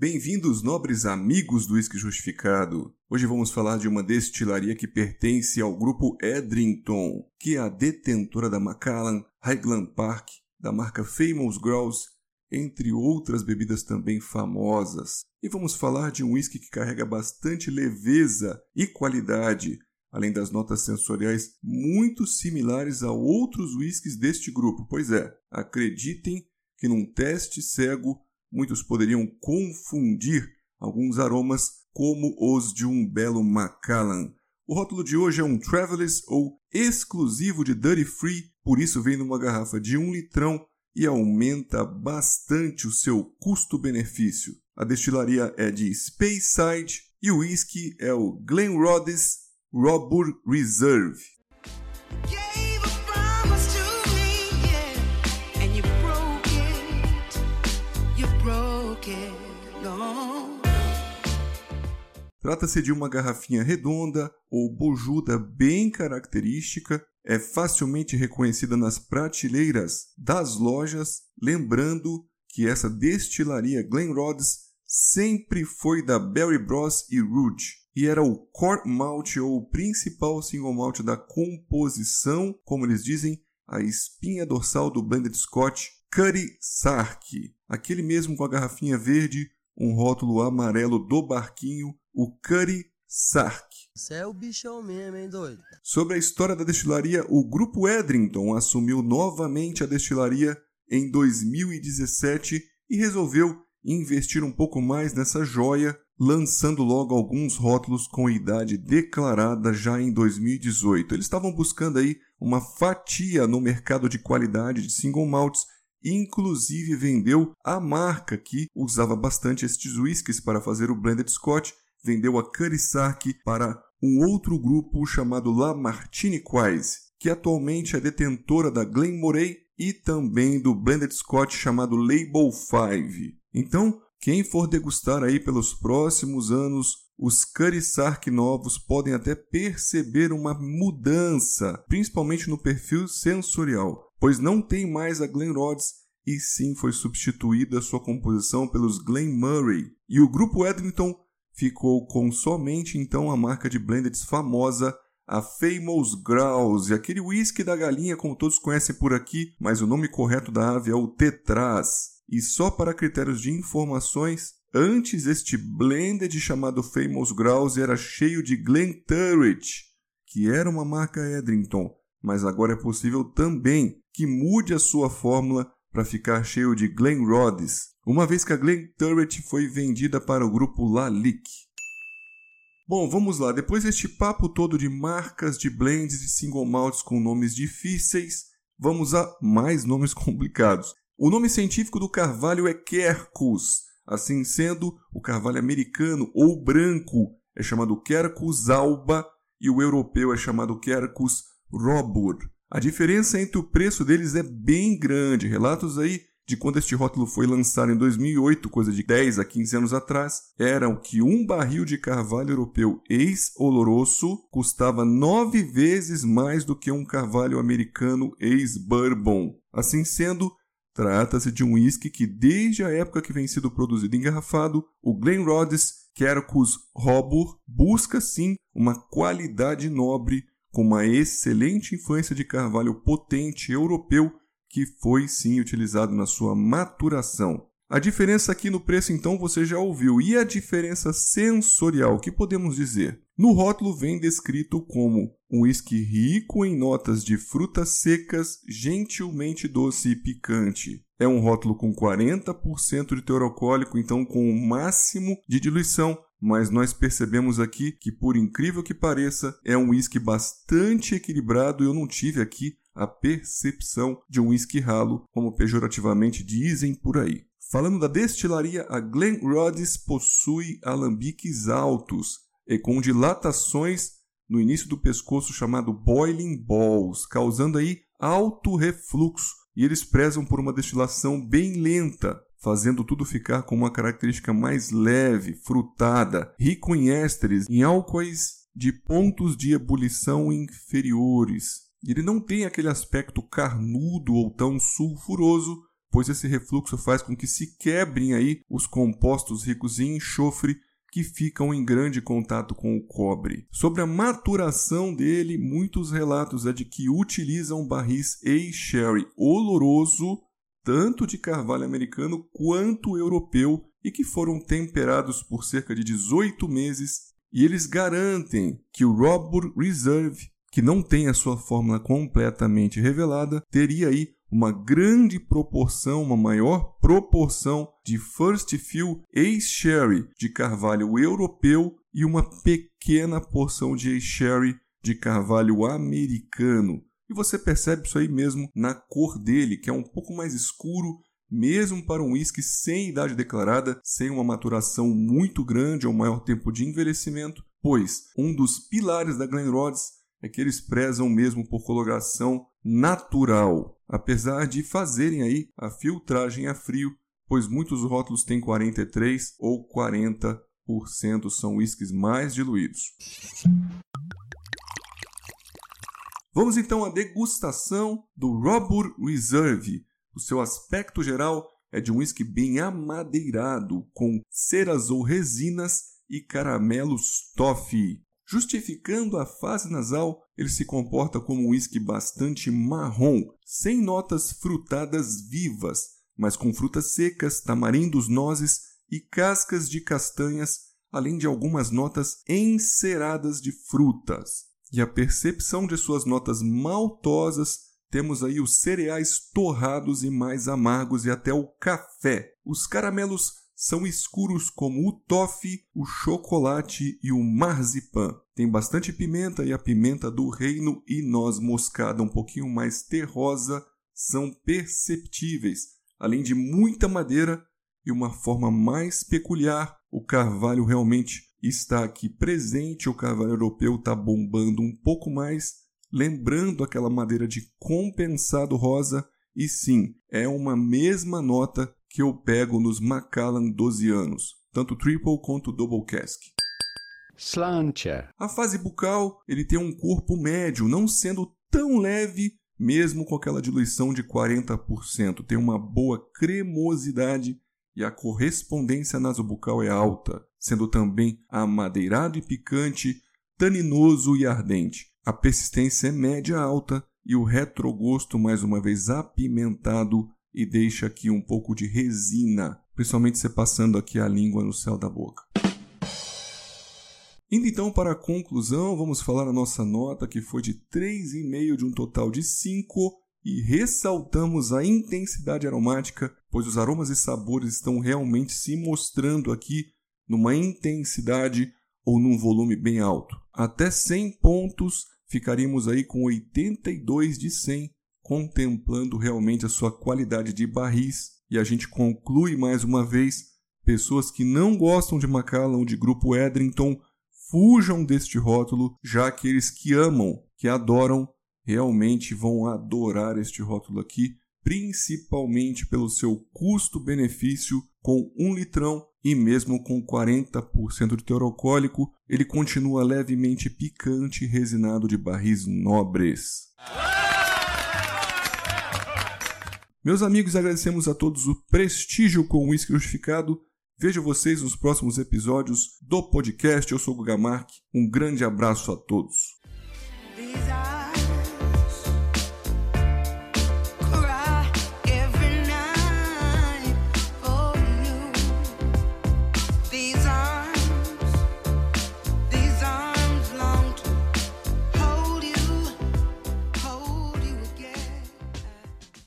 Bem-vindos, nobres amigos do Whisky Justificado. Hoje vamos falar de uma destilaria que pertence ao grupo Edrington, que é a detentora da Macallan, Highland Park, da marca Famous Grouse, entre outras bebidas também famosas. E vamos falar de um whisky que carrega bastante leveza e qualidade, além das notas sensoriais muito similares a outros whiskies deste grupo. Pois é, acreditem que num teste cego muitos poderiam confundir alguns aromas como os de um belo Macallan. O rótulo de hoje é um Travelers ou exclusivo de Duty Free, por isso vem numa garrafa de um litrão e aumenta bastante o seu custo-benefício. A destilaria é de Speyside e o whisky é o Glenrothes Robur Reserve. Trata-se de uma garrafinha redonda ou bojuda bem característica, é facilmente reconhecida nas prateleiras das lojas, lembrando que essa destilaria Glenrothes sempre foi da Barry Bros e Rouge e era o core malt ou o principal single malt da composição, como eles dizem, a espinha dorsal do blended Scotch Cutty Sark, aquele mesmo com a garrafinha verde, um rótulo amarelo do barquinho, o Cutty Sark. Você é o bichão mesmo, hein, doido? Sobre a história da destilaria, o grupo Edrington assumiu novamente a destilaria em 2017 e resolveu investir um pouco mais nessa joia, lançando logo alguns rótulos com idade declarada já em 2018. Eles estavam buscando aí uma fatia no mercado de qualidade de single malts inclusive vendeu a marca que usava bastante estes whiskies para fazer o blended scotch, vendeu a Carisac para um outro grupo chamado La Martini Quise, que atualmente é detentora da Glenmorangie e também do blended scotch chamado Label 5. Então, quem for degustar aí pelos próximos anos os Carisac novos podem até perceber uma mudança, principalmente no perfil sensorial pois não tem mais a Glen Rhodes e sim foi substituída sua composição pelos Glen Murray. E o grupo Edmonton ficou com somente então a marca de blendeds famosa, a Famous Grouse, aquele whisky da galinha como todos conhecem por aqui, mas o nome correto da ave é o Tetras. E só para critérios de informações, antes este blended chamado Famous Grouse era cheio de Glenturret, que era uma marca Edrington, mas agora é possível também que mude a sua fórmula para ficar cheio de Glen Rhodes, uma vez que a Glen Turret foi vendida para o grupo Lalique. Bom, vamos lá. Depois deste papo todo de marcas de blends e single malts com nomes difíceis, vamos a mais nomes complicados. O nome científico do carvalho é Quercus. Assim sendo, o carvalho americano ou branco é chamado Quercus alba e o europeu é chamado Quercus robur. A diferença entre o preço deles é bem grande. Relatos aí de quando este rótulo foi lançado em 2008, coisa de 10 a 15 anos atrás, eram que um barril de carvalho europeu ex-oloroso custava nove vezes mais do que um carvalho americano ex-bourbon. Assim sendo, trata-se de um uísque que desde a época que vem sido produzido engarrafado, o Glenrothes Quercus Robur busca sim uma qualidade nobre com uma excelente influência de carvalho potente europeu que foi sim utilizado na sua maturação. A diferença aqui no preço então você já ouviu. E a diferença sensorial, que podemos dizer? No rótulo vem descrito como um whisky rico em notas de frutas secas, gentilmente doce e picante. É um rótulo com 40% de teor alcoólico, então com o máximo de diluição mas nós percebemos aqui que, por incrível que pareça, é um whisky bastante equilibrado eu não tive aqui a percepção de um whisky ralo, como pejorativamente dizem por aí. Falando da destilaria, a Glen Rhodes possui alambiques altos e com dilatações no início do pescoço chamado boiling balls, causando aí alto refluxo, e eles prezam por uma destilação bem lenta, fazendo tudo ficar com uma característica mais leve, frutada, rico em ésteres, em álcoois de pontos de ebulição inferiores. Ele não tem aquele aspecto carnudo ou tão sulfuroso, pois esse refluxo faz com que se quebrem aí os compostos ricos em enxofre que ficam em grande contato com o cobre. Sobre a maturação dele, muitos relatos é de que utilizam barris A-Sherry oloroso, tanto de carvalho americano quanto europeu, e que foram temperados por cerca de 18 meses, e eles garantem que o Robur Reserve, que não tem a sua fórmula completamente revelada, teria aí uma grande proporção, uma maior proporção de First Fill Ace-Sherry de carvalho europeu e uma pequena porção de Ace-Sherry de carvalho americano. E você percebe isso aí mesmo na cor dele, que é um pouco mais escuro, mesmo para um whisky sem idade declarada, sem uma maturação muito grande ou maior tempo de envelhecimento, pois um dos pilares da Glenrothes é que eles prezam mesmo por coloração natural, apesar de fazerem aí a filtragem a frio, pois muitos rótulos têm 43 ou 40% são whiskies mais diluídos. Vamos então à degustação do Robur Reserve. O seu aspecto geral é de um whisky bem amadeirado, com ceras ou resinas e caramelos toffee. Justificando a fase nasal, ele se comporta como um whisky bastante marrom, sem notas frutadas vivas, mas com frutas secas, tamarindos, nozes e cascas de castanhas, além de algumas notas enceradas de frutas. E a percepção de suas notas maltosas, temos aí os cereais torrados e mais amargos e até o café. Os caramelos são escuros como o toffee, o chocolate e o marzipan. Tem bastante pimenta e a pimenta do reino e noz moscada um pouquinho mais terrosa são perceptíveis, além de muita madeira e uma forma mais peculiar. O carvalho realmente está aqui presente, o carvalho europeu está bombando um pouco mais, lembrando aquela madeira de compensado rosa, e sim, é uma mesma nota que eu pego nos Macallan 12 anos, tanto triple quanto double cask. Slantia. A fase bucal, ele tem um corpo médio, não sendo tão leve, mesmo com aquela diluição de 40%. Tem uma boa cremosidade e a correspondência nasobucal é alta, sendo também amadeirado e picante, taninoso e ardente. A persistência é média alta e o retrogosto mais uma vez apimentado e deixa aqui um pouco de resina, principalmente você passando aqui a língua no céu da boca. Indo então para a conclusão, vamos falar a nossa nota que foi de 3,5 de um total de 5 e ressaltamos a intensidade aromática, pois os aromas e sabores estão realmente se mostrando aqui numa intensidade ou num volume bem alto. Até 100 pontos, ficaríamos aí com 82 de 100 contemplando realmente a sua qualidade de barris. E a gente conclui mais uma vez: pessoas que não gostam de Macallan ou de Grupo Edrington, fujam deste rótulo, já que eles que amam, que adoram, realmente vão adorar este rótulo aqui, principalmente pelo seu custo-benefício com um litrão e mesmo com 40% de teor alcoólico, ele continua levemente picante resinado de barris nobres. Meus amigos, agradecemos a todos o prestígio com o Whisky Justificado. Vejo vocês nos próximos episódios do podcast. Eu sou o Guga Mark. Um grande abraço a todos.